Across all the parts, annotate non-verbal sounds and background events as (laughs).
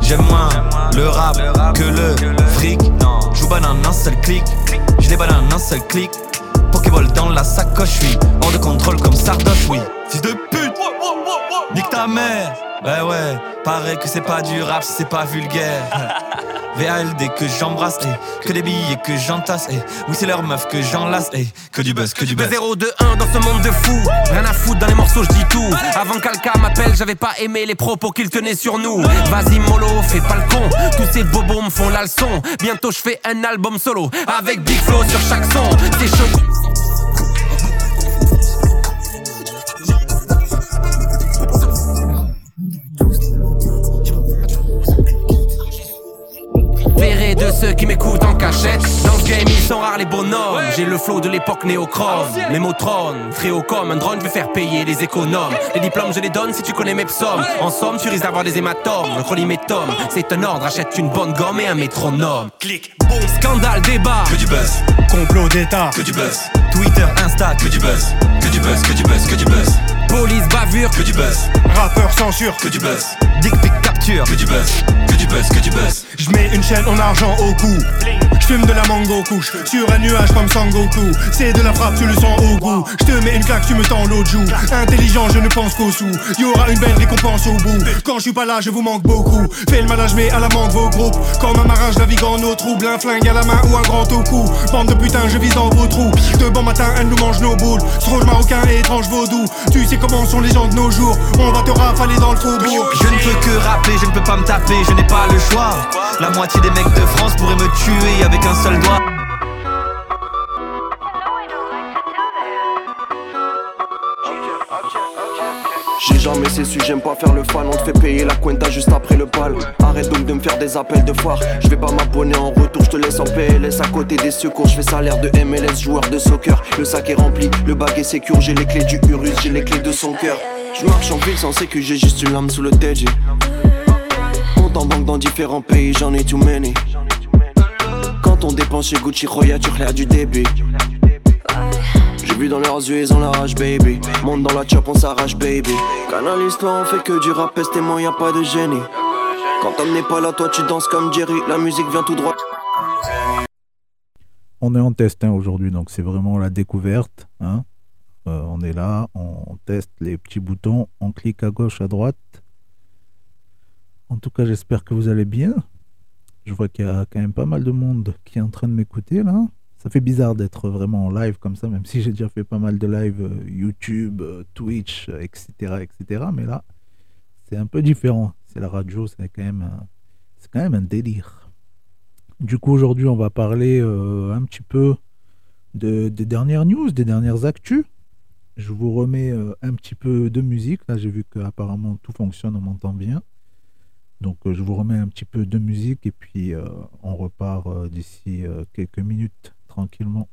J'aime moins le rap que le fric. J'joue banane un seul clic. J'les banane un seul clic. Pokéball dans la sacoche, oui. Hors de contrôle comme Sardoche, oui. Fils de pute, nique ta mère. Ouais, ouais, paraît que c'est pas du rap si c'est pas vulgaire. (laughs) VALD que j'embrasse, eh, que des billets que j'entasse, eh. Oui, c'est leur meuf que j'enlace, eh. Que du buzz, que du buzz. 0 2 1 dans ce monde de fou. Rien à foutre dans les morceaux, je dis tout. Avant qu'Alka m'appelle, j'avais pas aimé les propos qu'il tenait sur nous. Vas-y, mollo, fais pas le con. Tous ces bobos me font la leçon. Bientôt, je fais un album solo. Avec Big Flow sur chaque son. C'est chaud. De ceux qui m'écoutent en cachette. Dans ce game, ils sont rares les bonhommes. J'ai le flow de l'époque néochrome. Les mots trônent, fréo comme un drone, je vais faire payer les économes. Les diplômes, je les donne si tu connais mes psaumes. En somme, tu risques d'avoir des hématomes. Relis mes tomes, c'est un ordre, achète une bonne gomme et un métronome. Clic, boum, scandale, débat. Que du buzz, complot d'état. Que du buzz, Twitter, Insta, que du buzz. Que du buzz, que du buzz, que du buzz. Police, bavure, que du buzz. Rappeur, censure, que du buzz. Dick pic, capture, que du buzz. Que du buzz, que du buzz. Je une chaîne en argent au cou. J'fume de la mango couche sur un nuage comme Sangoku. C'est de la frappe, tu le sens au goût. Je te mets une claque, tu me tends l'autre joue. Intelligent, je ne pense qu'au sous. Y aura une belle récompense au bout. Quand je suis pas là, je vous manque beaucoup. Fais le malage, mais à la main de vos groupes. Comme un marin, je navigue en eau trouble. Un flingue à la main ou un grand au cou. Bande de putain, je vise dans vos trous. De bon matin, elle nous mange nos boules. Strange marocain et étrange vaudou. Tu sais comment sont les gens de nos jours. On va te rafaler dans le faubourg. Je ne peux que rapper, je ne peux pas me taper, je n'ai pas le choix. La moitié des mecs de France pourraient me tuer avec un seul doigt. J'ai jamais ces sujets, j'aime pas faire le fan, on te fait payer la cuenta juste après le bal. Arrête donc de me faire des appels de foire. Je vais pas m'abonner en retour, je te laisse en PLS à côté des secours. Je fais salaire de MLS, joueur de soccer. Le sac est rempli, le bag est sécure, j'ai les clés du Urus, j'ai les clés de son cœur. Je marche en ville sans sécu, j'ai juste une lame sous le TG. Compte en banque dans différents pays, j'en ai too many. Quand on dépense chez Gucci, Roya, tu du débit. J'ai vu dans leurs yeux, ils ont la rage, baby. Monte dans la chop, on s'arrache, baby. Canalise-toi, on fait que du rap, moi, y a pas de génie. Quand on n'est pas là, toi, tu danses comme Jerry. La musique vient tout droit. On est en test hein, aujourd'hui, donc c'est vraiment la découverte. Hein. Euh, on est là, on teste les petits boutons, on clique à gauche, à droite. En tout cas, j'espère que vous allez bien. Je vois qu'il y a quand même pas mal de monde qui est en train de m'écouter là. Ça fait bizarre d'être vraiment en live comme ça, même si j'ai déjà fait pas mal de live euh, YouTube, euh, Twitch, etc., etc. Mais là, c'est un peu différent. C'est la radio, c'est quand même, un délire. Du coup, aujourd'hui, on va parler euh, un petit peu de, des dernières news, des dernières actus. Je vous remets un petit peu de musique. Là, j'ai vu qu'apparemment tout fonctionne, on m'entend bien. Donc euh, je vous remets un petit peu de musique et puis euh, on repart euh, d'ici quelques minutes tranquillement.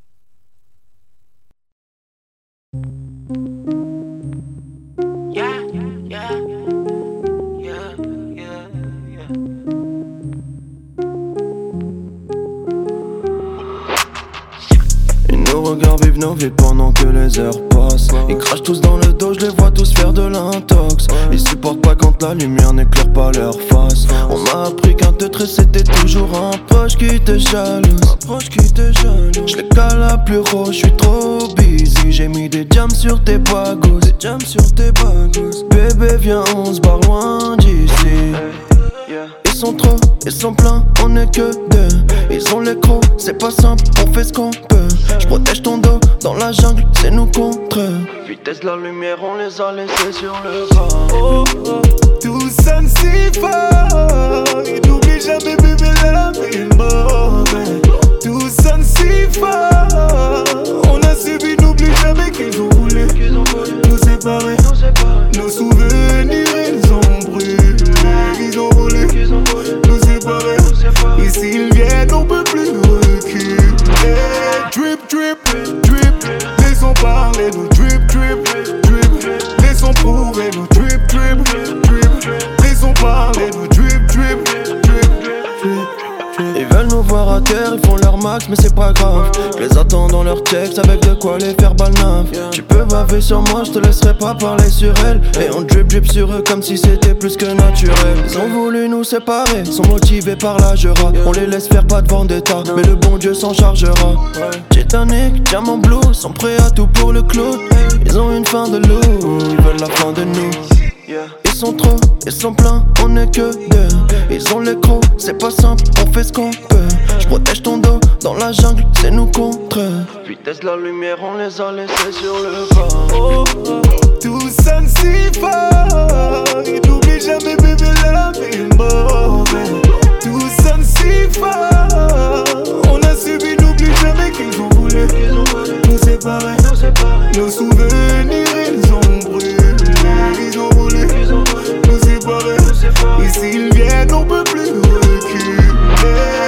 Nos regards vivent nos vies pendant que les heures Ils crachent tous dans le dos, je les vois tous faire de l'intox. Ils supportent pas quand la lumière n'éclaire pas leur face. On m'a appris qu'un teutre c'était toujours un proche qui te jalouse. Qui te. Je les cale à plus je suis trop busy. J'ai mis des jams sur tes bagos. Des jams sur tes bagos. Bébé, viens, on se barre loin d'ici. Ils sont trop, ils sont pleins, on est que deux. Ils ont les crocs, c'est pas simple, on fait ce qu'on peut. Je protège ton dos, dans la jungle, c'est nous contre eux. Vitesse la lumière, on les a laissés sur le bas. Oh, oh, tout sonne si fort. Et n'oublie jamais, bébé, la vie mauvaise. Tout sonne si fort. On a subi, n'oublie jamais qu'ils ont voulu nous séparer. Nos souvenirs, ils ont brûlé. Ils ont voulu nous séparer. Et s'ils viennent, on peut plus. Drip, drip, drip, laissons parler nous. Drip, drip, drip, laissons prouver nous. Drip, drip, drip, laissons parler nous. Max, mais c'est pas grave. Je les attends dans leur texte avec de quoi les faire balnave. Tu peux baver sur moi, je te laisserai pas parler sur elle. Et on drip drip sur eux comme si c'était plus que naturel. Ils ont voulu nous séparer, sont motivés par la jura. On les laisse faire pas de vendetta, mais le bon Dieu s'en chargera. Titanic, diamant blue, sont prêts à tout pour le clou. Ils ont une fin de loup, ils veulent la fin de nous. Ils sont trop, ils sont pleins, on est que deux. Ils ont les crocs, c'est pas simple, on fait ce qu'on peut. Je protège ton dos, dans la jungle, c'est nous contre eux. Vitesse la lumière, on les a laissés sur le pas. Oh, tout sonne si fort. N'oublie jamais, bébé, la vie mauvaise. Tout sonne si fort. On a subi, n'oublie jamais qu'ils ont voulu nous séparer. Nos souvenirs, ils séparer. Et s'ils viennent, on peut plus reculer.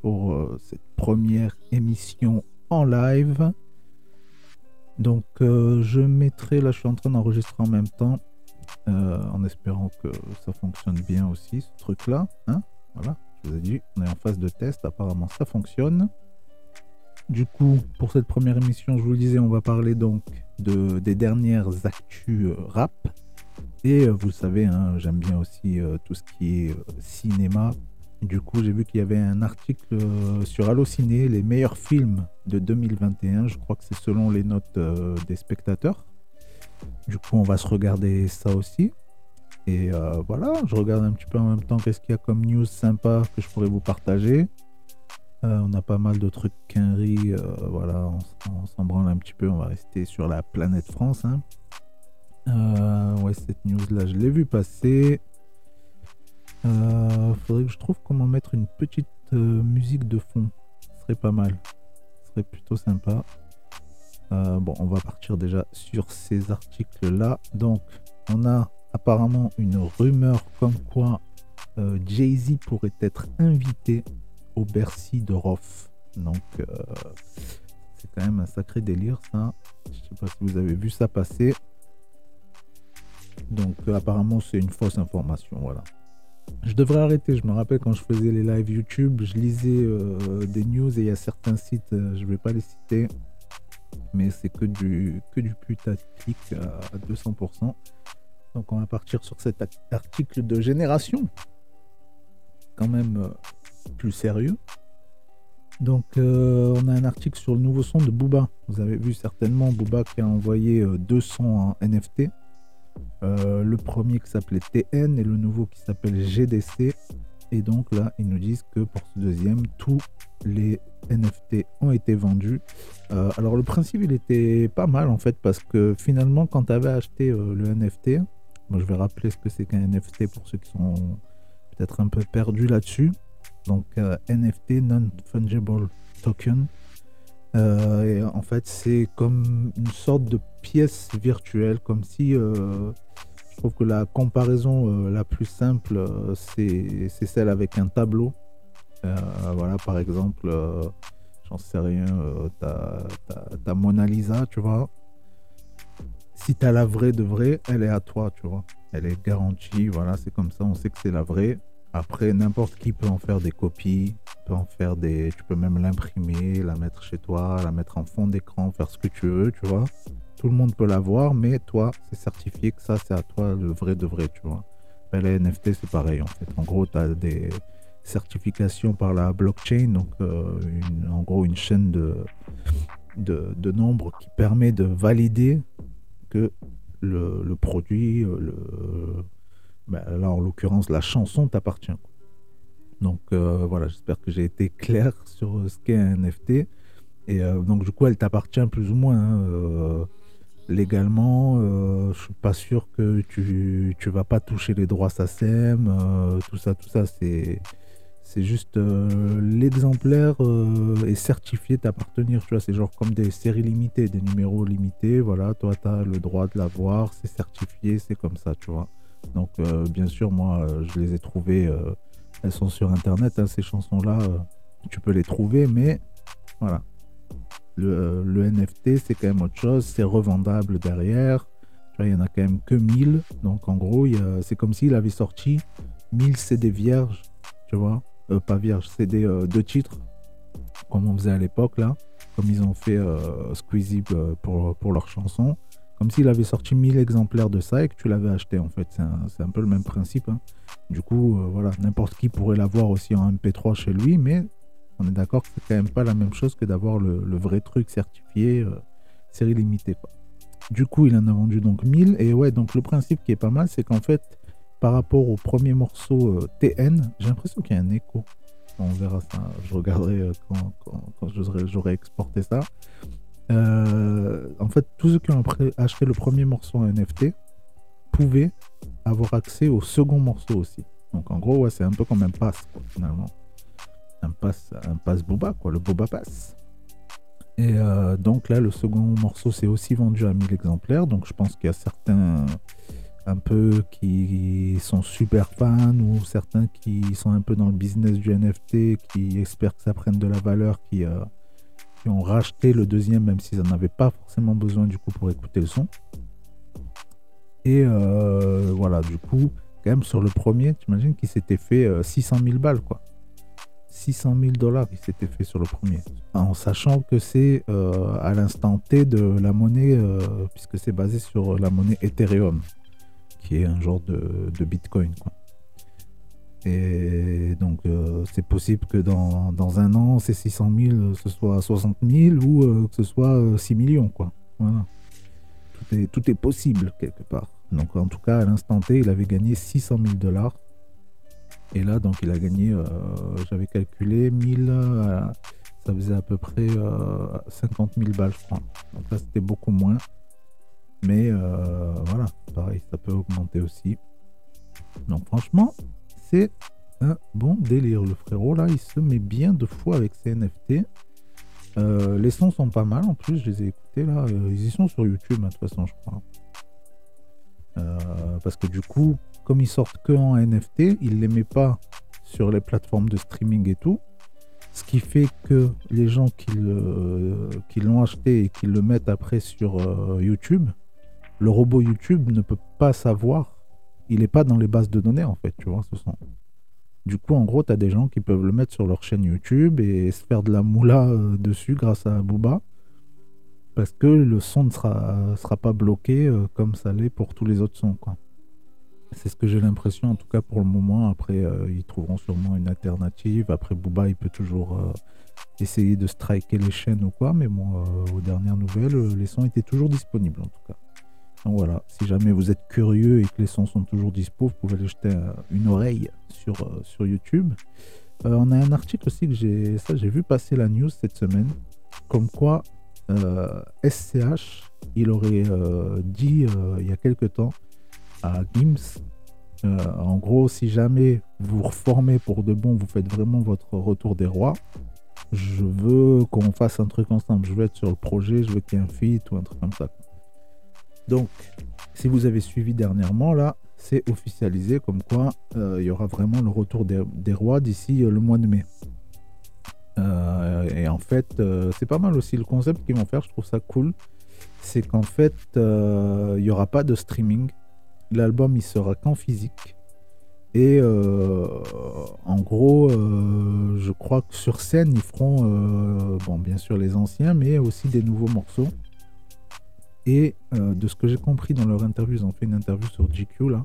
Pour euh, cette première émission en live. Donc, euh, je mettrai, là, je suis en train d'enregistrer en même temps, euh, en espérant que ça fonctionne bien aussi, ce truc-là. Hein voilà, je vous ai dit, on est en phase de test, apparemment ça fonctionne. Du coup, pour cette première émission, je vous le disais, on va parler donc de, des dernières actus rap. Et vous savez, hein, j'aime bien aussi tout ce qui est cinéma. Du coup, j'ai vu qu'il y avait un article euh, sur Allociné, les meilleurs films de 2021. Je crois que c'est selon les notes euh, des spectateurs. Du coup, on va se regarder ça aussi. Et euh, voilà, je regarde un petit peu en même temps qu'est-ce qu'il y a comme news sympa que je pourrais vous partager. On a pas mal de trucs quinri, euh, voilà, on, on s'en branle un petit peu, on va rester sur la planète France. hein. Ouais, cette news là, je l'ai vu passer. Euh, faudrait que je trouve comment mettre une petite euh, musique de fond. Ce serait pas mal. Ce serait plutôt sympa. Euh, bon, on va partir déjà sur ces articles-là. Donc, on a apparemment une rumeur comme quoi euh, Jay-Z pourrait être invité au Bercy de Roth. Donc, c'est quand même un sacré délire, ça. Je sais pas si vous avez vu ça passer. Donc, apparemment, c'est une fausse information. Voilà. Je devrais arrêter. Je me rappelle quand je faisais les lives YouTube, je lisais euh, des news et il y a certains sites, euh, je vais pas les citer, mais c'est que du, que du putaclic à 200%. Donc on va partir sur cet article de génération, quand même euh, plus sérieux. Donc on a un article sur le nouveau son de Booba. Vous avez vu certainement Booba qui a envoyé euh, deux sons en NFT. Euh, le premier qui s'appelait TN et le nouveau qui s'appelle GDC. Et donc là, ils nous disent que pour ce deuxième, tous les NFT ont été vendus. Euh, alors le principe, il était pas mal en fait, parce que finalement, quand tu avais acheté euh, le NFT, moi je vais rappeler ce que c'est qu'un NFT pour ceux qui sont peut-être un peu perdus là-dessus. Donc NFT, Non-Fungible Token. Et en fait, c'est comme une sorte de pièce virtuelle, comme si euh, je trouve que la comparaison euh, la plus simple, euh, c'est celle avec un tableau. Voilà, par exemple, j'en sais rien, ta Mona Lisa, tu vois. Si tu as la vraie de vraie, elle est à toi, tu vois. Elle est garantie, voilà, c'est comme ça, on sait que c'est la vraie. Après, n'importe qui peut en faire des copies, peut en faire des. Tu peux même l'imprimer, la mettre chez toi, la mettre en fond d'écran, faire ce que tu veux, tu vois. Tout le monde peut l'avoir, mais toi, c'est certifié que ça, c'est à toi le vrai de vrai, tu vois. Ben, les NFT, c'est pareil, en fait. En gros, tu as des certifications par la blockchain, donc euh, en gros, une chaîne de, de, nombres qui permet de valider que le, produit, euh, le, ben, là, en l'occurrence, la chanson t'appartient. Donc euh, voilà, j'espère que j'ai été clair sur ce qu'est un NFT. Et donc du coup, elle t'appartient plus ou moins. hein, légalement, euh, je suis pas sûr que tu, tu vas pas toucher les droits SACEM, euh, tout ça, tout ça, c'est C'est juste euh, l'exemplaire euh, est certifié d'appartenir, tu vois. C'est genre comme des séries limitées, des numéros limités. Voilà, toi, tu as le droit de l'avoir, c'est certifié, c'est comme ça, tu vois. Donc, bien sûr, moi, je les ai trouvées. elles sont sur internet, hein, ces chansons-là. tu peux les trouver, mais voilà. Le, euh, NFT, c'est quand même autre chose. C'est revendable derrière. Il y en a quand même que 1000. Donc, en gros, c'est comme s'il avait sorti 1000 CD vierges. Tu vois Euh, Pas vierges, CD euh, de titres. Comme on faisait à l'époque, là. Comme ils ont fait euh, euh, pour, pour leur chanson. Comme s'il avait sorti 1000 exemplaires de ça et que tu l'avais acheté, en fait. C'est un, peu le même principe. hein. Du coup, voilà, n'importe qui pourrait l'avoir aussi en MP3 chez lui, mais on est d'accord que c'est quand même pas la même chose que d'avoir le, vrai truc certifié, euh, série limitée. Du coup, il en a vendu donc 1000. Et ouais, donc le principe qui est pas mal, c'est qu'en fait, par rapport au premier morceau euh, TN, j'ai l'impression qu'il y a un écho. On verra ça, je regarderai euh, quand, j'aurai- exporté ça. En fait, tous ceux qui ont acheté le premier morceau en NFT pouvaient avoir accès au second morceau aussi. Donc en gros, ouais, c'est un peu comme un pass, finalement. Un pass, un pass Boba, quoi, le Boba Pass. Et euh, donc là, le second morceau s'est aussi vendu à 1000 exemplaires. Donc je pense qu'il y a certains un peu qui sont super fans ou certains qui sont un peu dans le business du NFT, qui espèrent que ça prenne de la valeur, qui, euh, ont racheté le deuxième, même s'ils n'en avaient pas forcément besoin du coup pour écouter le son. Et euh, voilà, du coup, quand même sur le premier, tu imagines qu'il s'était fait euh, 600 000 balles, quoi. 600 000 dollars, il s'était fait sur le premier. En sachant que c'est euh, à l'instant T de la monnaie, euh, puisque c'est basé sur la monnaie Ethereum, qui est un genre de, de Bitcoin, quoi. Et donc, euh, c'est possible que dans, dans un an, ces 600 000, ce soit 60 000 ou euh, que ce soit euh, 6 millions, quoi. Voilà tout est, tout est possible quelque part. Donc en tout cas, à l'instant T, il avait gagné 600 000 dollars. Et là, donc il a gagné, euh, j'avais calculé, 1000, euh, ça faisait à peu près euh, 50 000 balles, je crois. Donc là, c'était beaucoup moins. Mais euh, voilà, pareil, ça peut augmenter aussi. Donc franchement, c'est un bon délire. Le frérot, là, il se met bien de fois avec ses NFT. Euh, les sons sont pas mal en plus, je les ai écoutés là. Euh, ils y sont sur YouTube, hein, de toute façon, je crois. Euh, parce que du coup, comme ils sortent que en NFT, ils les mettent pas sur les plateformes de streaming et tout. Ce qui fait que les gens qui l'ont acheté et qui le mettent après sur euh, YouTube, le robot YouTube ne peut pas savoir. Il n'est pas dans les bases de données en fait, tu vois, ce son. Du coup, en gros, tu as des gens qui peuvent le mettre sur leur chaîne YouTube et se faire de la moula euh, dessus grâce à Booba. Parce que le son ne sera, pas bloqué euh, comme ça l'est pour tous les autres sons. C'est ce que j'ai l'impression, en tout cas pour le moment. Après, euh, ils trouveront sûrement une alternative. Après, Booba, il peut toujours euh, essayer de striker les chaînes ou quoi. Mais bon, aux dernières nouvelles, les sons étaient toujours disponibles en tout cas. Donc voilà, si jamais vous êtes curieux et que les sons sont toujours dispo, vous pouvez aller jeter une oreille sur, sur YouTube. On a un article aussi que j'ai ça j'ai vu passer la news cette semaine, comme quoi SCH, il aurait euh, dit euh, il y a quelque temps à Gims, euh, en gros, si jamais vous reformez pour de bon, vous faites vraiment votre retour des rois, je veux qu'on fasse un truc ensemble, je veux être sur le projet, je veux qu'il y ait un feat ou un truc comme ça. Donc, si vous avez suivi dernièrement, là, c'est officialisé comme quoi euh, il y aura vraiment le retour des, rois d'ici euh, le mois de mai. Euh, et en fait, euh, c'est pas mal aussi le concept qu'ils vont faire, je trouve ça cool. C'est qu'en fait, euh, il n'y aura pas de streaming. L'album, il sera qu'en physique. Et en gros, je crois que sur scène, ils feront, bon, bien sûr les anciens, mais aussi des nouveaux morceaux. Et de ce que j'ai compris dans leur interview, ils ont fait une interview sur GQ là.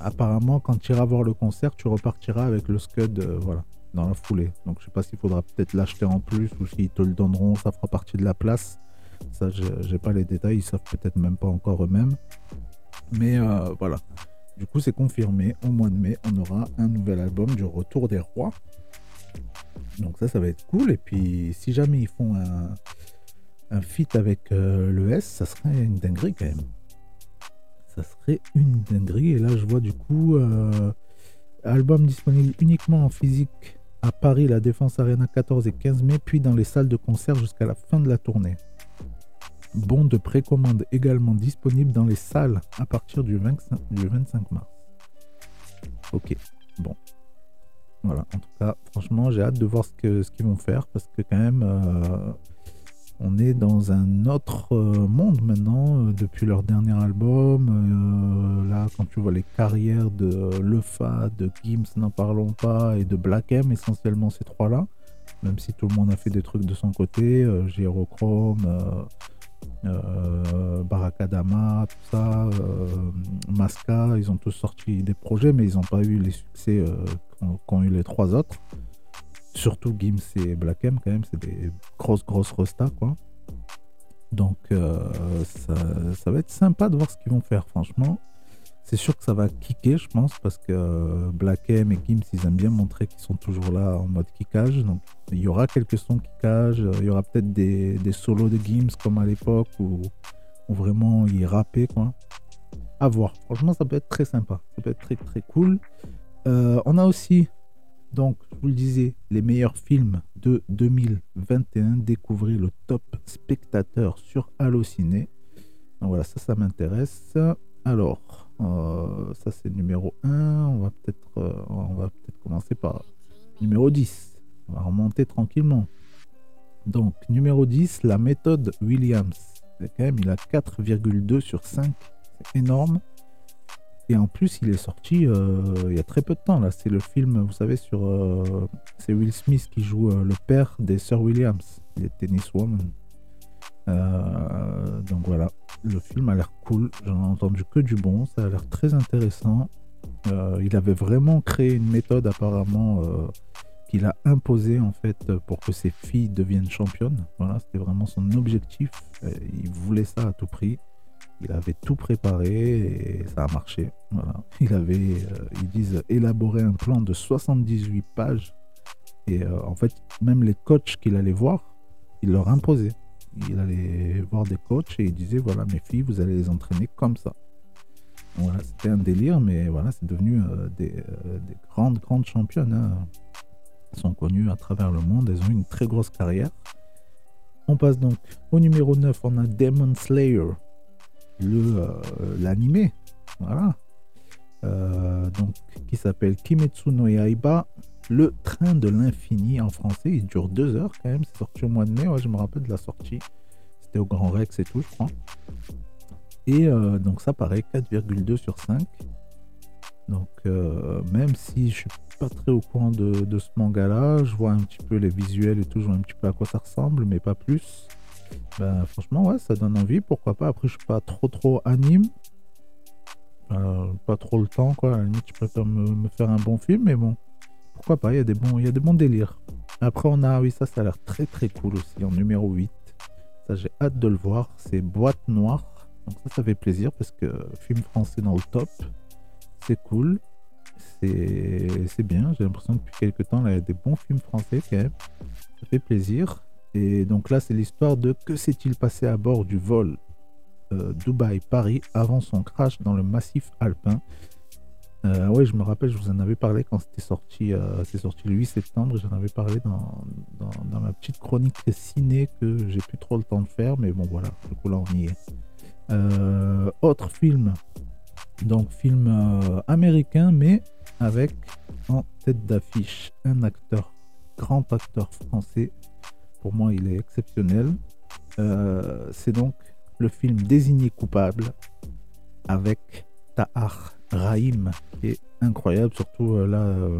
Apparemment, quand tu iras voir le concert, tu repartiras avec le Scud voilà, dans la foulée. Donc je sais pas s'il faudra peut-être l'acheter en plus ou s'ils te le donneront, ça fera partie de la place. Ça, j'ai pas les détails, ils savent peut-être même pas encore eux-mêmes. Mais euh, voilà. Du coup, c'est confirmé. Au mois de mai, on aura un nouvel album du Retour des Rois. Donc ça, ça va être cool. Et puis, si jamais ils font un, un feat avec euh, le S, ça serait une dinguerie quand même. Ça serait une dinguerie. Et là, je vois du coup, euh, Album disponible uniquement en physique à Paris, la Défense Arena 14 et 15 mai, puis dans les salles de concert jusqu'à la fin de la tournée. Bon de précommande également disponible dans les salles à partir du 25, du 25 mars. Ok, bon. Voilà, en tout cas, franchement, j'ai hâte de voir ce qu'ils ce qu'ils vont faire parce que quand même, euh, on est dans un autre euh, monde maintenant euh, depuis leur dernier album. Euh, là, quand tu vois les carrières de Lefa, de Gims, n'en parlons pas, et de Black M, essentiellement ces trois-là, même si tout le monde a fait des trucs de son côté, euh, Gyrochrome, euh, Barakadama, tout Masca, ils ont tous sorti des projets, mais ils n'ont pas eu les succès qu'ont eu les trois autres. Surtout Gims et Black M, quand même, c'est des grosses, grosses restas, quoi. Donc, euh, ça, ça va être sympa de voir ce qu'ils vont faire, franchement. C'est sûr que ça va kicker, je pense, parce que Black M et Gims, ils aiment bien montrer qu'ils sont toujours là en mode kickage. Donc, il y aura quelques sons kickage. Il y aura peut-être des, des solos de Gims comme à l'époque où, où vraiment il rappait, quoi. À voir. Franchement, ça peut être très sympa. Ça peut être très, très cool. Euh, on a aussi, donc, je vous le disais, les meilleurs films de 2021. Découvrez le top spectateur sur Allociné. Donc voilà, ça, ça m'intéresse. Alors, euh, ça c'est numéro 1. On va peut-être euh, peut-être commencer par numéro 10. On va remonter tranquillement. Donc, numéro 10, la méthode Williams. Quand même, il a 4,2 sur 5. C'est énorme. Et en plus, il est sorti euh, il y a très peu de temps. Là, c'est le film, vous savez, sur. euh, c'est Will Smith qui joue euh, le père des sœurs Williams, les tenniswomen. Donc voilà, le film a l'air cool. J'en ai entendu que du bon. Ça a l'air très intéressant. Il avait vraiment créé une méthode apparemment qu'il a imposée en fait pour que ses filles deviennent championnes. Voilà, c'était vraiment son objectif. Il voulait ça à tout prix. Il avait tout préparé et ça a marché. Il avait, euh, ils disent, élaboré un plan de 78 pages. Et euh, en fait, même les coachs qu'il allait voir, il leur imposait. Il allait voir des coachs et il disait, voilà, mes filles, vous allez les entraîner comme ça. Voilà, c'était un délire, mais voilà, c'est devenu euh, des, des grandes, grandes championnes. hein. Elles sont connues à travers le monde, elles ont une très grosse carrière. On passe donc au numéro 9, on a Demon Slayer, euh, l'animé, voilà, Euh, donc qui s'appelle Kimetsu no Yaiba, le train de l'infini en français. Il dure deux heures quand même. C'est sorti au mois de mai. Je me rappelle de la sortie. C'était au Grand Rex et tout, je crois. Et euh, donc ça paraît 4,2 sur 5. Donc même si je suis pas très au courant de, ce manga-là, je vois un petit peu les visuels et vois un petit peu à quoi ça ressemble, mais pas plus. Ben, franchement, ouais, ça donne envie, pourquoi pas. Après, je suis pas trop trop anime. Euh, pas trop le temps, quoi. À la limite, je préfère me, faire un bon film, mais bon, pourquoi pas, il y a des bons, il y a des bons délires. Après, on a, oui, ça, ça a l'air très très cool aussi, en numéro 8. Ça, j'ai hâte de le voir. C'est Boîte Noire. Donc ça, ça fait plaisir parce que film français dans le top, c'est cool. C'est c'est bien. J'ai l'impression que depuis quelques temps, là, il y a des bons films français quand même. Ça fait plaisir. Et donc là, c'est l'histoire de que s'est-il passé à bord du vol euh, Dubaï-Paris avant son crash dans le massif alpin. Euh, ouais, je me rappelle, je vous en avais parlé quand c'était sorti, euh, c'est sorti le 8 septembre. J'en avais parlé dans, ma petite chronique ciné que j'ai plus trop le temps de faire, mais bon voilà, du coup là on y est. Autre film, donc film américain, mais avec en tête d'affiche un acteur, grand acteur français. Pour moi, il est exceptionnel. Euh, c'est donc le film Désigné coupable avec Tahar Rahim, qui est incroyable, surtout euh, là. euh,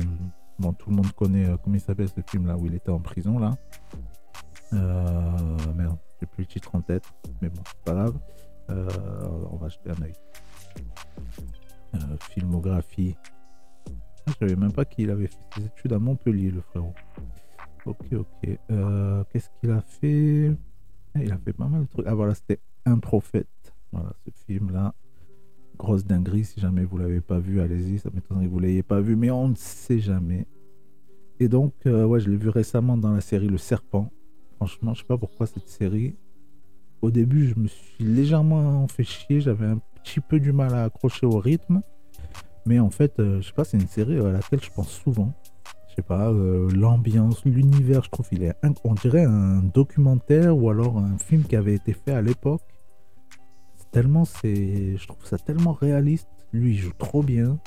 bon, tout le monde connaît comment il s'appelle ce film là où il était en prison là. Merde, j'ai plus le titre en tête, mais bon, c'est pas grave. On va jeter un. Euh, filmographie. Ah, je savais même pas qu'il avait fait ses études à Montpellier, le frérot. Ok, ok. Euh, Qu'est-ce qu'il a fait? Ah, Il a fait pas mal de trucs. Ah voilà, c'était Un prophète. Voilà, ce film-là. Grosse dinguerie. Si jamais vous l'avez pas vu, allez-y. Ça m'étonnerait que vous l'ayez pas vu, mais on ne sait jamais. Et donc, euh, ouais, je l'ai vu récemment dans la série Le Serpent. Franchement, je sais pas pourquoi cette série. Au début, je me suis légèrement fait chier. J'avais un petit peu du mal à accrocher au rythme. Mais en fait, euh, je sais pas, c'est une série à laquelle je pense souvent. Je sais pas, euh, l'ambiance, l'univers, je trouve, il est, on dirait un documentaire ou alors un film qui avait été fait à l'époque. Tellement c'est, je trouve ça tellement réaliste. Lui, il joue trop bien.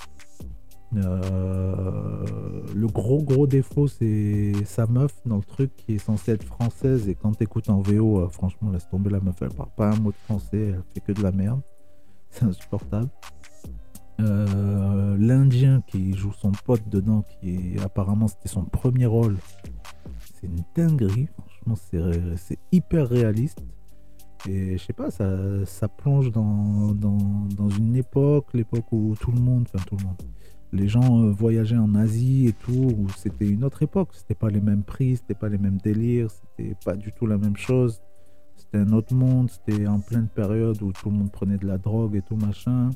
Euh, le gros gros défaut, c'est sa meuf dans le truc qui est censée être française et quand t'écoutes en VO, euh, franchement, laisse tomber la meuf. Elle parle pas un mot de français, elle fait que de la merde. C'est insupportable. Euh, L'Indien qui joue son pote dedans, qui apparemment c'était son premier rôle, c'est une dinguerie. Franchement, c'est hyper réaliste. Et je sais pas, ça, ça plonge dans, dans, dans une époque, l'époque où tout le monde, enfin tout le monde, les gens euh, voyageaient en Asie et tout, où c'était une autre époque. C'était pas les mêmes prix, c'était pas les mêmes délires, c'était pas du tout la même chose. C'était un autre monde, c'était en pleine période où tout le monde prenait de la drogue et tout machin.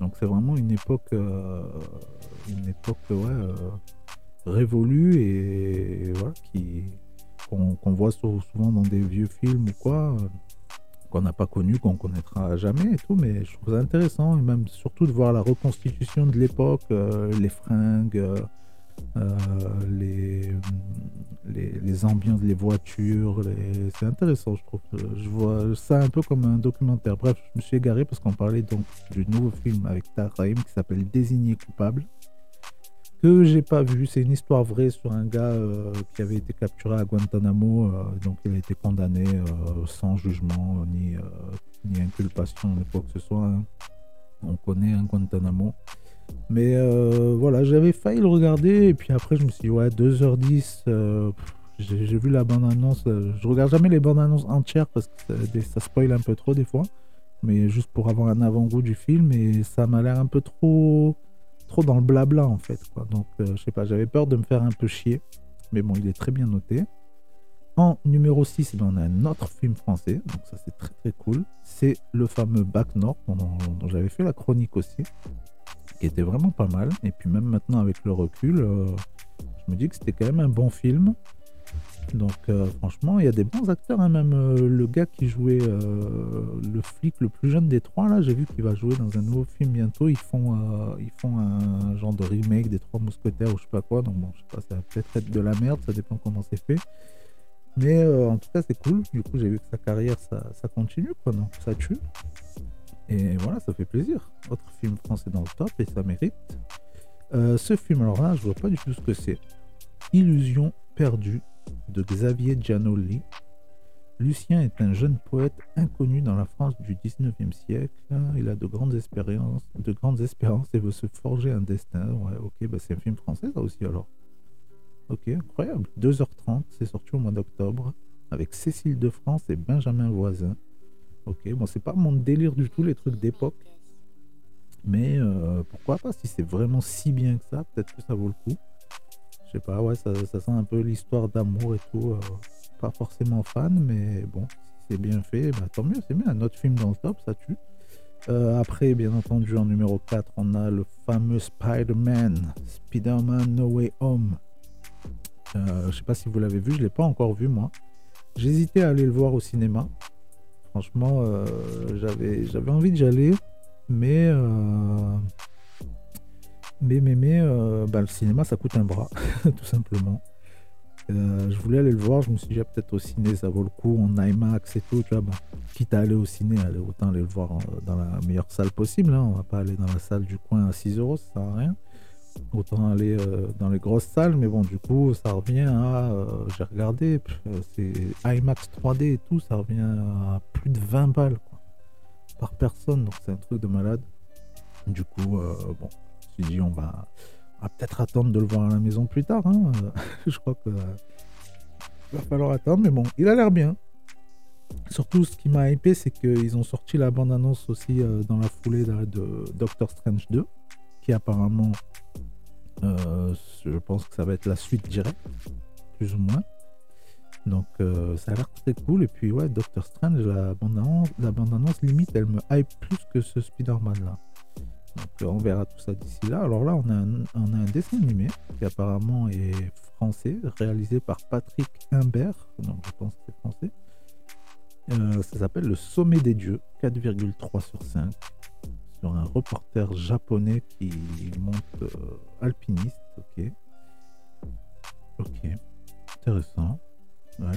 Donc c'est vraiment une époque, euh, une époque ouais, euh, révolue et, voilà, qui qu'on voit sou- souvent dans des vieux films ou quoi, euh, qu'on n'a pas connu, qu'on connaîtra jamais et tout. Mais je trouve ça intéressant et même surtout de voir la reconstitution de l'époque, les fringues, les, les, les ambiances, les voitures. les- C'est intéressant, je trouve. Je vois ça un peu comme un documentaire. Bref, je me suis égaré parce qu'on parlait donc du nouveau film avec Tahar Rahim qui s'appelle Désigné coupable. Que j'ai pas vu. C'est une histoire vraie sur un gars euh, qui avait été capturé à Guantanamo. euh, donc il a été condamné euh, sans jugement ni, euh, ni inculpation ni quoi que ce soit. hein. On connaît un Guantanamo. Mais euh, voilà, j'avais failli le regarder et puis après je me suis dit ouais 2h10 euh, j'ai vu la bande-annonce, euh, je regarde jamais les bandes-annonces entières parce que ça, ça spoil un peu trop des fois, mais juste pour avoir un avant-goût du film et ça m'a l'air un peu trop trop dans le blabla en fait. Donc je sais pas, j'avais peur de me faire un peu chier, mais bon, il est très bien noté. En numéro 6, ben, on a un autre film français, donc ça c'est très très cool. C'est le fameux Bac Nord dont, dont j'avais fait la chronique aussi qui était vraiment pas mal. Et puis même maintenant avec le recul, euh, je me dis que c'était quand même un bon film. Donc euh, franchement, il y a des bons acteurs. hein, Même euh, le gars qui jouait le flic le plus jeune des trois, là, j'ai vu qu'il va jouer dans un nouveau film bientôt. Ils font, ils font un genre de remake des Trois Mousquetaires ou je sais pas quoi. Donc bon, je sais pas, ça va peut-être être de la merde, ça dépend comment c'est fait. Mais en tout cas, c'est cool. Du coup, j'ai vu que sa carrière, ça, ça continue, quoi. Donc ça tue. Et voilà, ça fait plaisir. Autre film français dans le top et ça mérite. Euh, ce film, alors là, je vois pas du tout ce que c'est. Illusion perdue de Xavier Giannoli. Lucien est un jeune poète inconnu dans la France du 19e siècle. Il a de grandes expériences, de grandes espérances et veut se forger un destin. Ouais, ok, bah c'est un film français ça aussi alors. Ok, incroyable. 2h30, c'est sorti au mois d'octobre avec Cécile de France et Benjamin Voisin. Ok, bon, c'est pas mon délire du tout, les trucs d'époque. Mais euh, pourquoi pas, si c'est vraiment si bien que ça, peut-être que ça vaut le coup. Je sais pas, ouais, ça, sent un peu l'histoire d'amour et tout. euh, pas forcément fan, mais bon, si c'est bien fait, bah, tant mieux, c'est bien. Un autre film dans le top, ça tue. Euh, après, bien entendu, en numéro 4, on a le fameux Spider-Man, Spider-Man No Way Home. Je sais pas si vous l'avez vu, je l'ai pas encore vu moi. J'hésitais à aller le voir au cinéma. Franchement, euh, j'avais j'avais envie d'y aller, mais euh, mais mais mais euh, bah, le cinéma ça coûte un bras, (laughs) tout simplement. Je voulais aller le voir, je me suis dit ah, peut-être au ciné ça vaut le coup en IMAX et tout, tu vois. quitte à aller au ciné, autant aller le voir dans la meilleure salle possible. hein. On va pas aller dans la salle du coin à 6 euros, ça sert à rien. Autant aller euh, dans les grosses salles, mais bon, du coup, ça revient à. euh, J'ai regardé, c'est IMAX 3D et tout, ça revient à plus de 20 balles quoi, par personne, donc c'est un truc de malade. Du coup, euh, bon, je me suis dit, on va, peut-être attendre de le voir à la maison plus tard. hein. (laughs) je crois que. Va falloir attendre, mais bon, il a l'air bien. Surtout, ce qui m'a hypé, c'est qu'ils ont sorti la bande-annonce aussi dans la foulée de Doctor Strange 2, qui apparemment, euh, je pense que ça va être la suite directe, plus ou moins. Donc, euh, ça a l'air très cool. Et puis, ouais, Doctor Strange, la bande-annonce, limite, elle me hype plus que ce Spider-Man là. Donc, euh, on verra tout ça d'ici là. Alors là, on a, un, on a un dessin animé qui apparemment est français, réalisé par Patrick Imbert. Donc, je pense que c'est français. Ça s'appelle Le Sommet des Dieux, 4,3 sur 5 sur un reporter japonais qui monte euh, alpiniste. Ok. Ok. Intéressant.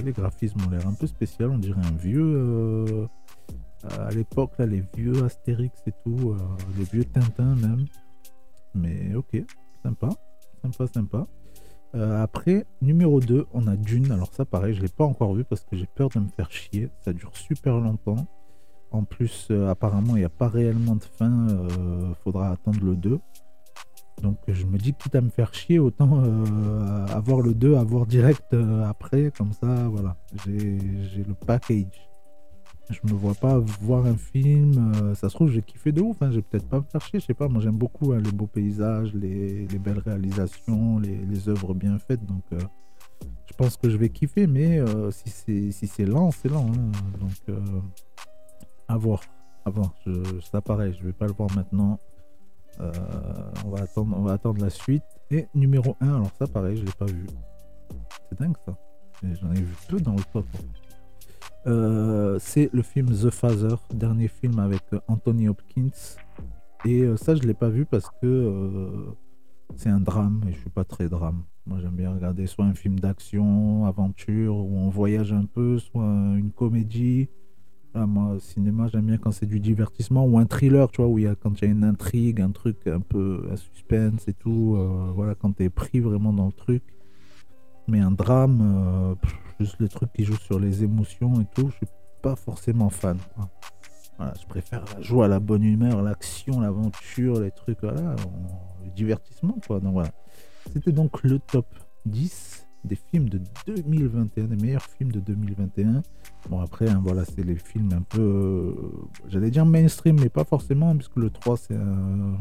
Les graphismes ont l'air un peu spécial. On dirait un vieux. euh, à l'époque, là, les vieux Astérix et tout. euh, les vieux Tintin même. Mais ok. Sympa. Sympa, sympa. Euh, après, numéro 2, on a Dune. Alors ça, pareil, je l'ai pas encore vu parce que j'ai peur de me faire chier. Ça dure super longtemps. En plus, euh, apparemment, il n'y a pas réellement de fin. euh, faudra attendre le 2. Donc je me dis, quitte à me faire chier, autant euh, avoir le 2, avoir direct euh, après. Comme ça, voilà. J'ai j'ai le package. Je me vois pas voir un film. ça se trouve, j'ai kiffé de ouf. Hein, je vais peut-être pas me faire chier. Je sais pas. Moi, j'aime beaucoup hein, les beaux paysages, les, les belles réalisations, les, œuvres bien faites. Donc, je pense que je vais kiffer. Mais si c'est si lent, c'est lent. hein. Donc, à voir. À voir. Je, ça, pareil. Je vais pas le voir maintenant. Euh, on, va attendre, on va attendre la suite. Et numéro 1, alors ça, pareil, je l'ai pas vu. C'est dingue ça. J'en ai vu peu dans le top. Euh, c'est le film The Father, dernier film avec euh, Anthony Hopkins. Et ça, je l'ai pas vu parce que c'est un drame et je suis pas très drame. Moi, j'aime bien regarder soit un film d'action, aventure, où on voyage un peu, soit une comédie. Voilà, moi, au cinéma, j'aime bien quand c'est du divertissement ou un thriller, tu vois, où il y a, quand il y a une intrigue, un truc un peu un suspense et tout. euh, voilà, quand tu es pris vraiment dans le truc. Mais un drame, euh, juste les trucs qui jouent sur les émotions et tout, je suis pas forcément fan. Voilà, je préfère jouer à la bonne humeur, l'action, l'aventure, les trucs, voilà, le divertissement, quoi. Donc voilà. C'était donc le top 10 des films de 2021, des meilleurs films de 2021. Bon, après, hein, voilà, c'est les films un peu, euh, j'allais dire mainstream, mais pas forcément, puisque le 3, c'est un,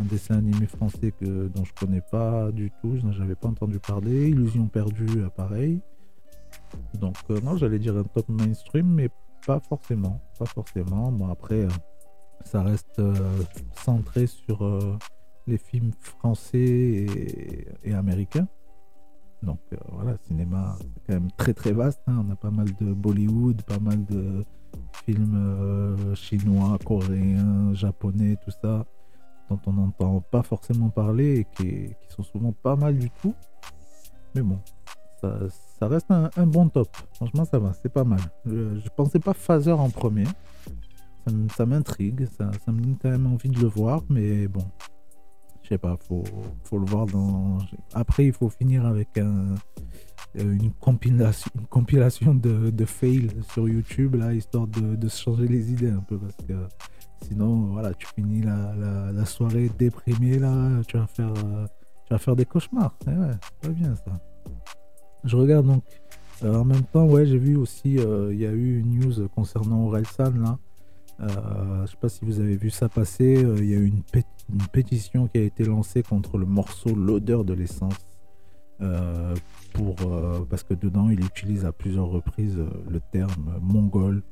dessin animé français que, dont je connais pas du tout, j'avais pas entendu parler. Illusion perdue, pareil. Donc, euh, non, j'allais dire un top mainstream, mais pas forcément. Pas forcément. Bon, après, euh, ça reste centré sur les films français et américains. Donc euh, voilà, cinéma, c'est quand même très très vaste. hein. On a pas mal de Bollywood, pas mal de films euh, chinois, coréens, japonais, tout ça, dont on n'entend pas forcément parler et qui, sont souvent pas mal du tout. Mais bon, ça, reste un, bon top. Franchement, ça va, c'est pas mal. Je, pensais pas Phaser en premier. Ça, m'intrigue, ça me donne quand même envie de le voir, mais bon, je sais pas, faut, faut le voir dans. Après, il faut finir avec euh, une compilation, une compilation de, de fails sur YouTube, là, histoire de, de se changer les idées un peu, parce que sinon, voilà, tu finis la, la, soirée déprimé, là, tu vas faire, euh, tu vas faire des cauchemars. Eh ouais, c'est pas bien ça. Je regarde donc. euh, en même temps, ouais, j'ai vu aussi, il y a eu une news concernant Orelsan, là. Euh, je sais pas si vous avez vu ça passer. euh, Il y a eu une, pét- une pétition qui a été lancée contre le morceau L'odeur de l'essence. euh, pour, parce que dedans, il utilise à plusieurs reprises le terme mongol.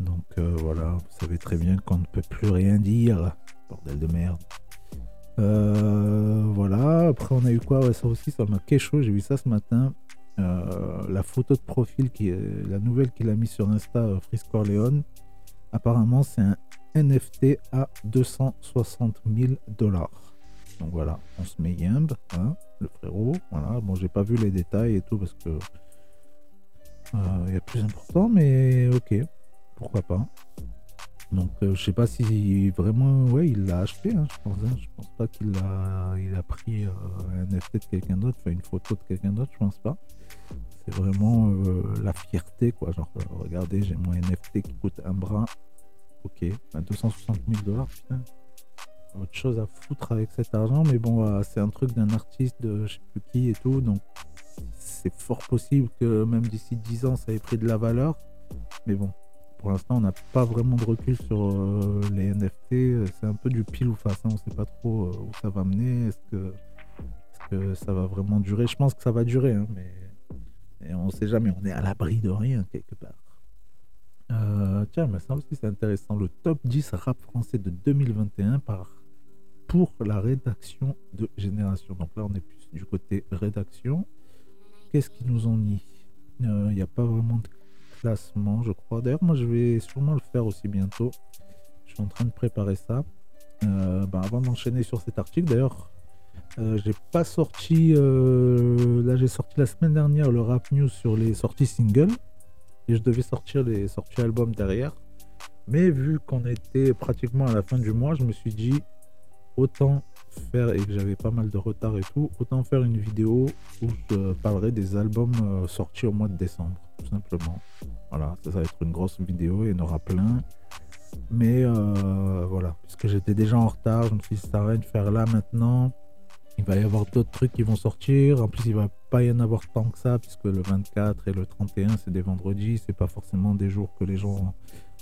Donc voilà, vous savez très bien qu'on ne peut plus rien dire. Bordel de merde. Voilà, après on a eu quoi? Ça aussi, ça m'a chaud. J'ai vu ça ce matin. La photo de profil, qui est la nouvelle qu'il a mis sur Insta, Frisk Corleone. Apparemment, c'est un NFT à 260 000 dollars. Donc voilà, on se met Yimb, hein, le frérot. Voilà, bon, j'ai pas vu les détails et tout parce que euh, il y a plus important, mais ok, pourquoi pas. Donc euh, je sais pas si vraiment, ouais, il l'a acheté, hein, je pense. hein. je pense pas qu'il a, il a pris euh, un NFT de quelqu'un d'autre, enfin une photo de quelqu'un d'autre, je pense pas. Vraiment euh, la fierté, quoi. Genre, euh, regardez, j'ai mon NFT qui coûte un bras. Ok, à 260 000 dollars, putain. Autre chose à foutre avec cet argent, mais bon, euh, c'est un truc d'un artiste de je sais plus qui et tout, donc c'est fort possible que même d'ici 10 ans, ça ait pris de la valeur. Mais bon, pour l'instant, on n'a pas vraiment de recul sur les NFT. C'est un peu du pile ou face. hein. On sait pas trop où ça va mener. Est-ce que, est-ce que ça va vraiment durer? Je pense que ça va durer, hein, mais et on ne sait jamais. On est à l'abri de rien quelque part. Euh, tiens, mais ça aussi c'est intéressant. Le top 10 rap français de 2021 par pour la rédaction de Génération. Donc là, on est plus du côté rédaction. Qu'est-ce qu'ils nous ont mis Il n'y a pas vraiment de classement, je crois. D'ailleurs, moi, je vais sûrement le faire aussi bientôt. Je suis en train de préparer ça. Euh, bah, avant d'enchaîner sur cet article, d'ailleurs, euh, j'ai pas sorti. euh, là, j'ai sorti la semaine dernière le rap news sur les sorties singles. Et je devais sortir les sorties albums derrière. Mais vu qu'on était pratiquement à la fin du mois, je me suis dit autant faire, et que j'avais pas mal de retard et tout, autant faire une vidéo où je parlerai des albums euh, sortis au mois de décembre, tout simplement. Voilà, ça, va être une grosse vidéo et il y en aura plein. Mais voilà, puisque j'étais déjà en retard, je me suis dit, ça rien de faire là maintenant. Il va y avoir d'autres trucs qui vont sortir. En plus, il va pas y en avoir tant que ça, puisque le 24 et le 31, c'est des vendredis. C'est pas forcément des jours que les gens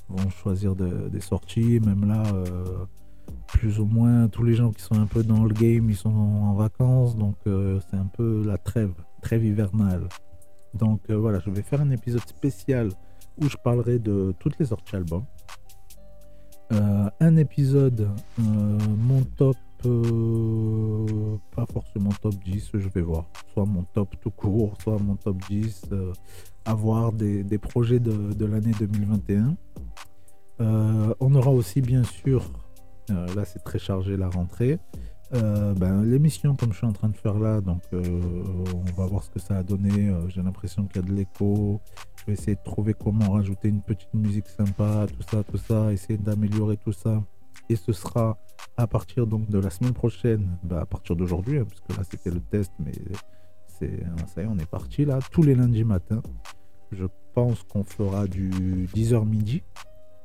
vont choisir de- des sorties. Même là, euh, plus ou moins, tous les gens qui sont un peu dans le game, ils sont en vacances. Donc, euh, c'est un peu la trêve, trêve hivernale. Donc, euh, voilà, je vais faire un épisode spécial où je parlerai de toutes les sorties albums. Un épisode, mon top, euh, pas forcément top 10, je vais voir. Soit mon top tout court, soit mon top 10, euh, à voir des, projets de, l'année 2021. Euh, on aura aussi bien sûr, euh, là c'est très chargé la rentrée, euh, ben, l'émission comme je suis en train de faire là, donc euh, on va voir ce que ça a donné. Euh, J'ai l'impression qu'il y a de l'écho. Je vais essayer de trouver comment rajouter une petite musique sympa, tout ça, tout ça, essayer d'améliorer tout ça. Et ce sera à partir donc de la semaine prochaine, bah, à partir d'aujourd'hui, hein, parce que là c'était le test, mais c'est ça y est, on est parti là, tous les lundis matins. Je pense qu'on fera du 10h midi.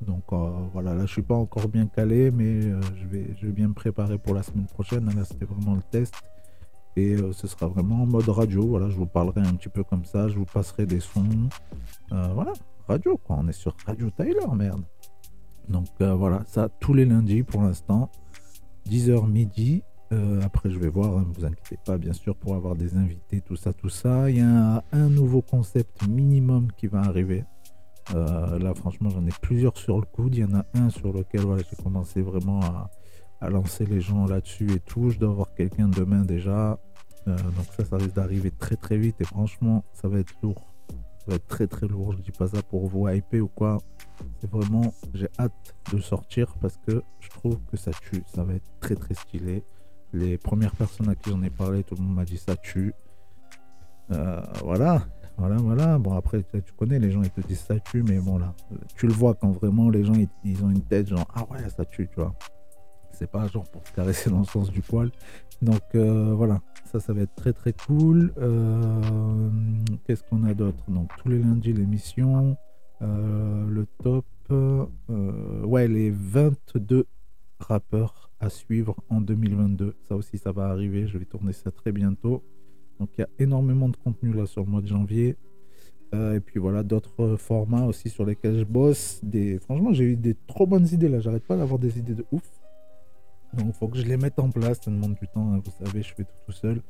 Donc euh, voilà, là je suis pas encore bien calé, mais euh, je, vais, je vais bien me préparer pour la semaine prochaine. Là c'était vraiment le test. Et euh, ce sera vraiment en mode radio. Voilà, je vous parlerai un petit peu comme ça, je vous passerai des sons. Voilà, radio quoi, on est sur Radio Tyler, merde. Donc euh, voilà, ça tous les lundis pour l'instant, 10h midi. Euh, après, je vais voir, ne vous inquiétez pas, bien sûr, pour avoir des invités, tout ça, tout ça. Il y a un nouveau concept minimum qui va arriver. Euh, là, franchement, j'en ai plusieurs sur le coude. Il y en a un sur lequel j'ai commencé vraiment à, lancer les gens là-dessus et tout. Je dois avoir quelqu'un demain déjà. Donc ça, ça risque d'arriver très très vite. Et franchement, ça va être lourd. Ça va être très très lourd. Je dis pas ça pour vous hyper ou quoi. Vraiment, j'ai hâte de sortir parce que je trouve que ça tue. Ça va être très très stylé. Les premières personnes à qui j'en ai parlé, tout le monde m'a dit ça tue. Euh, voilà, voilà, voilà. Bon, après, tu connais, les gens ils te disent ça tue, mais bon, là, tu le vois quand vraiment les gens ils, ils ont une tête genre ah ouais, ça tue, tu vois. C'est pas genre pour se caresser dans le sens du poil. Donc euh, voilà, ça, ça va être très très cool. Euh, Qu'est-ce qu'on a d'autre? Donc tous les lundis, l'émission. Euh, le top. euh, ouais, les 22 rappeurs à suivre en 2022. Ça aussi, ça va arriver. Je vais tourner ça très bientôt. Donc il y a énormément de contenu là sur le mois de janvier. Euh, et puis voilà, d'autres formats aussi sur lesquels je bosse. Des... Franchement, j'ai eu des trop bonnes idées là. J'arrête pas d'avoir des idées de ouf. Donc faut que je les mette en place. Ça demande du temps. hein. Vous savez, je fais tout tout seul.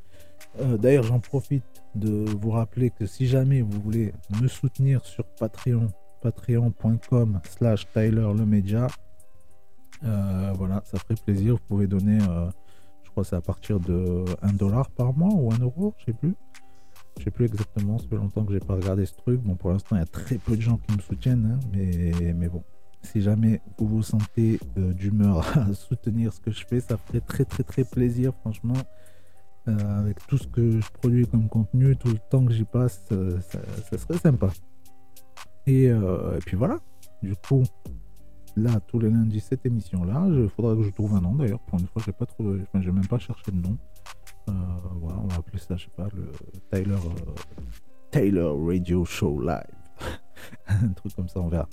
Euh, D'ailleurs, j'en profite de vous rappeler que si jamais vous voulez me soutenir sur Patreon, patreon.com slash Tyler le média, euh, voilà, ça ferait plaisir. Vous pouvez donner, euh, je crois c'est à partir de 1 dollar par mois ou 1 euro, je sais plus. Je sais plus exactement, ça fait longtemps que j'ai pas regardé ce truc. Bon, pour l'instant, il y a très peu de gens qui me soutiennent, hein, mais, bon. Si jamais vous vous sentez d'humeur (laughs) à soutenir ce que je fais, ça ferait très très très plaisir, franchement. Euh, avec tout ce que je produis comme contenu, tout le temps que j'y passe, euh, ça, serait sympa. Et, euh, et puis voilà. Du coup, là, tous les lundis, cette émission-là, il faudra que je trouve un nom d'ailleurs. Pour une fois, j'ai pas trouvé, même pas cherché de nom. Voilà, on va appeler ça, je sais pas, le Tyler, Tyler Radio Show Live. (laughs) un truc comme ça, on verra.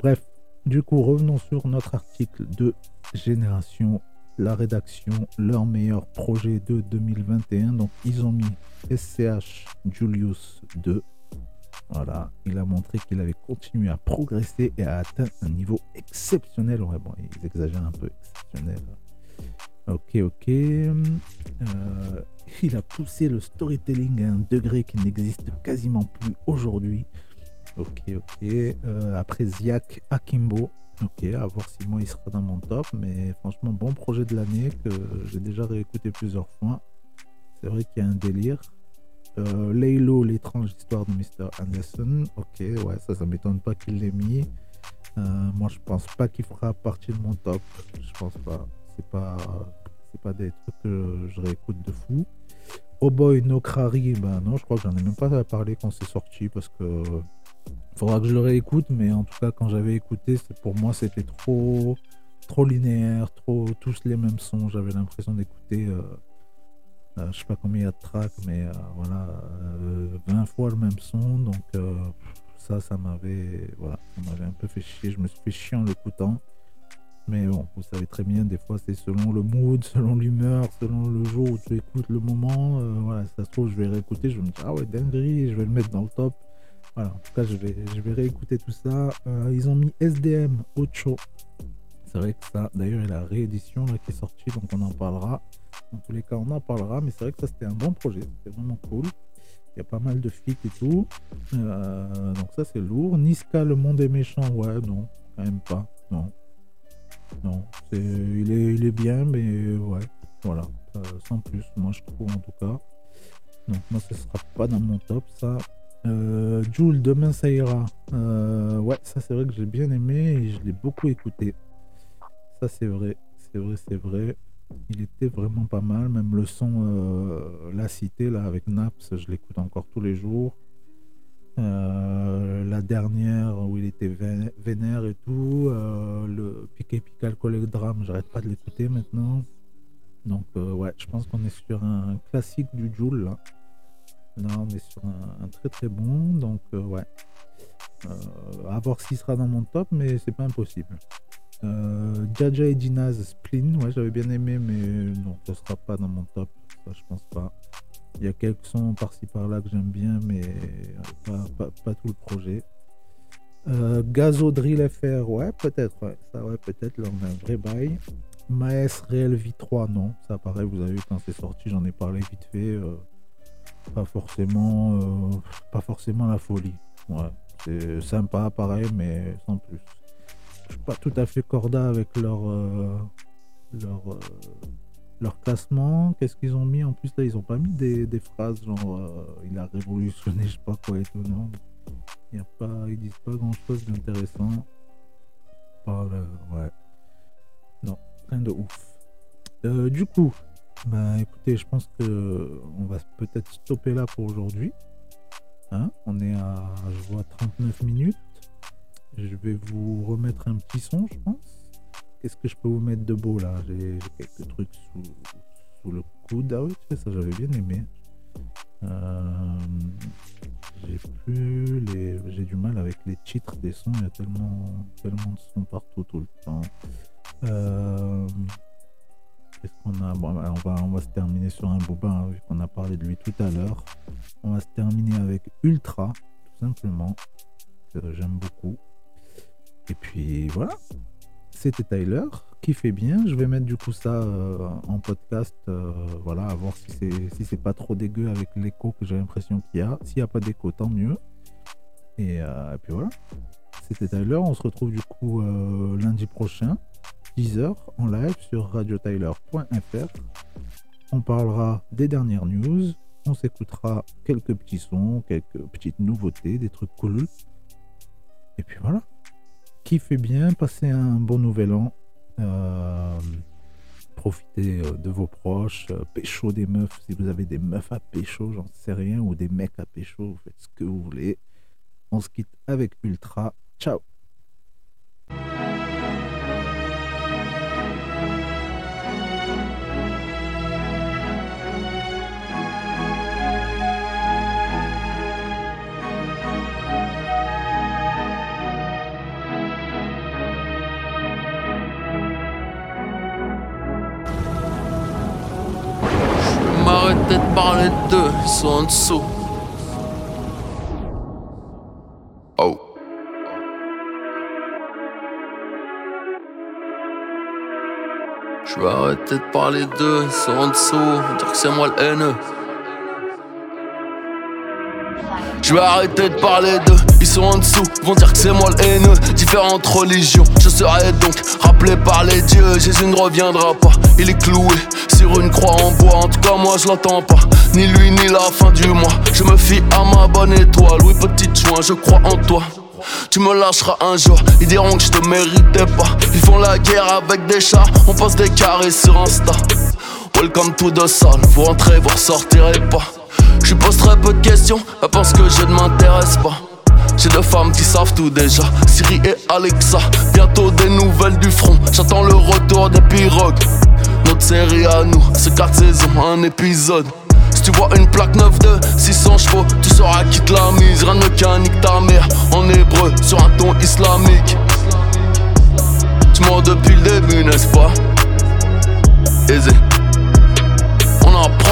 Bref, du coup, revenons sur notre article de Génération, la rédaction, leur meilleur projet de 2021. Donc, ils ont mis SCH Julius 2. Voilà, il a montré qu'il avait continué à progresser et à atteindre un niveau exceptionnel. Ouais, bon, ils exagèrent un peu, exceptionnel. Ok, ok. Euh, il a poussé le storytelling à un degré qui n'existe quasiment plus aujourd'hui. Ok, ok. Euh, après Ziak Akimbo. Ok, à voir si moi il sera dans mon top. Mais franchement, bon projet de l'année que j'ai déjà réécouté plusieurs fois. C'est vrai qu'il y a un délire. Euh, Laylo, l'étrange histoire de Mr. Anderson. Ok, ouais, ça, ça m'étonne pas qu'il l'ait mis. Euh, moi, je pense pas qu'il fera partie de mon top. Je pense pas. C'est pas, pas des trucs que je réécoute de fou. Oh Boy No ben non, je crois que j'en ai même pas parlé quand c'est sorti parce que faudra que je le réécoute, mais en tout cas, quand j'avais écouté, pour moi, c'était trop, trop linéaire, trop tous les mêmes sons. J'avais l'impression d'écouter, euh, euh, je sais pas combien il y a de tracks, mais euh, voilà, 20 fois le même son. Donc ça, ça m'avait, voilà, un peu fait chier. Je me suis fait chier en l'écoutant. Mais bon, vous savez très bien, des fois c'est selon le mood, (laughs) selon l'humeur, selon le jour où tu écoutes le moment. voilà, ça se trouve, je vais réécouter, je vais me dire, ah ouais, dinguerie, je vais le mettre dans le top. Voilà, en tout cas, je vais, je vais réécouter tout ça. ils ont mis SDM Ocho c'est vrai que ça, d'ailleurs, il y a la réédition là, qui est sortie, donc on en parlera. Dans tous les cas, on en parlera, mais c'est vrai que ça, c'était un bon projet, c'était vraiment cool. Il y a pas mal de feats et tout. Euh, donc ça, c'est lourd. Niska, le monde est méchant, ouais, non, quand même pas. Non. Non, il, est, bien, mais ouais, voilà, euh, sans plus, moi je trouve en tout cas. Donc moi, ce sera pas dans mon top, ça. Euh, Jules, demain ça ira. Euh, ouais, ça c'est vrai que j'ai bien aimé et je l'ai beaucoup écouté. Ça, c'est vrai. C'est vrai, c'est vrai. Il était vraiment pas mal. Même le son euh, La Cité, là, avec Naps, je l'écoute encore tous les jours. Euh, la dernière où il était vénère et tout. Le Piqué Pical Collègue Drame, j'arrête pas de l'écouter maintenant. Donc, ouais, je pense qu'on est sur un classique du Joule, là. Là, on est sur un, très très bon. Donc, ouais. à voir s'il sera dans mon top, mais c'est pas impossible. Euh, Jaja et Spleen, ouais, j'avais bien aimé, mais non, ça sera pas dans mon top. Ça, je pense pas. Il y a quelques sons par-ci par-là que j'aime bien, mais pas, tout le projet. Euh, Gazo Drill FR, ouais, peut-être, ouais, ça, ouais, peut-être, là, on a un vrai bail. Maes Real V3, non, ça pareil, vous avez vu quand c'est sorti, j'en ai parlé vite fait. Euh, pas forcément, euh, pas forcément la folie. Ouais, c'est sympa, pareil, mais sans plus je suis pas tout à fait corda avec leur euh, leur euh, leur classement. Qu'est-ce qu'ils ont mis en plus là? Ils ont pas mis des, phrases genre euh, il a révolutionné, je sais pas quoi il y a pas, ils disent pas grand chose d'intéressant. Parle, ouais, non, rien de ouf. du coup, bah écoutez, je pense que on va peut-être stopper là pour aujourd'hui. Hein on est à, je vois, 39 minutes. Je vais vous remettre un petit son, je pense. Qu'est-ce que je peux vous mettre de beau là? J'ai quelques trucs sous, le coude. Ah oui, ça j'avais bien aimé. Euh, j'ai plus les. J'ai du mal avec les titres des sons. Il y a tellement, tellement de sons partout tout le temps. Euh, bon, on, va, se terminer sur un bobin, hein, vu qu'on a parlé de lui tout à l'heure. On va se terminer avec Ultra, tout simplement, que j'aime beaucoup. Et puis voilà, c'était Tyler qui fait bien. Je vais mettre du coup ça euh, en podcast, euh, voilà, à voir si c'est si pas trop dégueu avec l'écho que j'ai l'impression qu'il y a. S'il n'y a pas d'écho, tant mieux. Et, euh, puis voilà, c'était Tyler. On se retrouve du coup lundi prochain, 10h en live sur radiotyler.fr. On parlera des dernières news. On s'écoutera quelques petits sons, quelques petites nouveautés, des trucs cool. Et puis voilà kiffez bien, passez un bon nouvel an. Euh, profitez euh, de vos proches, euh, pécho des meufs. Si vous avez des meufs à pécho, j'en sais rien, ou des mecs à pécho, vous faites ce que vous voulez. On se quitte avec Ultra. Ciao arrêter de parler d'eux, ils sont en dessous. Oh. Je vais arrêter de parler d'eux, ils sont en dessous, dire que c'est moi le haineux. Je vais arrêter de parler d'eux, ils sont en dessous, vont dire que c'est moi le haineux. Différentes religions, je serai donc rappelé par les dieux. Jésus ne reviendra pas, il est cloué sur une croix en bois. En tout cas, moi je l'attends pas, ni lui ni la fin du mois. Je me fie à ma bonne étoile, oui, petite joint, je crois en toi. Tu me lâcheras un jour, ils diront que je te méritais pas. Ils font la guerre avec des chats, on passe des carrés sur Insta. Welcome to the sun, vous rentrez, vous ressortirez pas. Je pose très peu de questions, elle pense que je ne m'intéresse pas. J'ai deux femmes qui savent tout déjà, Siri et Alexa. Bientôt des nouvelles du front, j'attends le retour des pirogues. Notre série à nous, c'est quatre saisons, un épisode. Si tu vois une plaque 9 de 600 chevaux, tu sauras qui te la mise. Rien ne canique ta mère en hébreu sur un ton islamique. Tu mens depuis le début, n'est-ce pas? Aisé.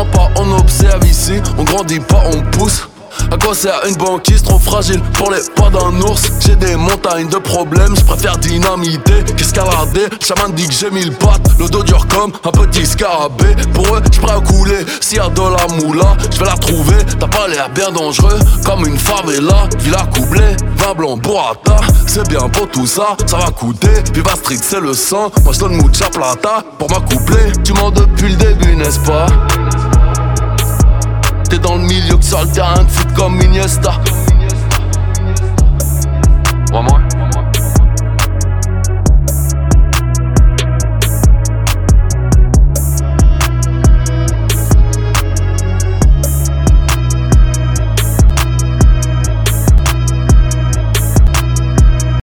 Pas, on observe ici. On grandit pas, on pousse. À quoi sert une banquise trop fragile pour les pas d'un ours J'ai des montagnes de problèmes, je préfère dynamiter qu'escalader. Chaman dit que j'ai mille pattes, le dos dur comme un petit scarabée. Pour eux, je à couler, s'il y a de la moula, je vais la trouver. T'as pas l'air bien dangereux, comme une favela. Villa coublée, vin blanc, burrata. C'est bien pour tout ça, ça va coûter. Viva Street, c'est le sang. Moi je donne mucha plata pour m'accoupler. Tu mens depuis le début, n'est-ce pas? T'es dans le milieu que sur le terrain de foot comme Iniesta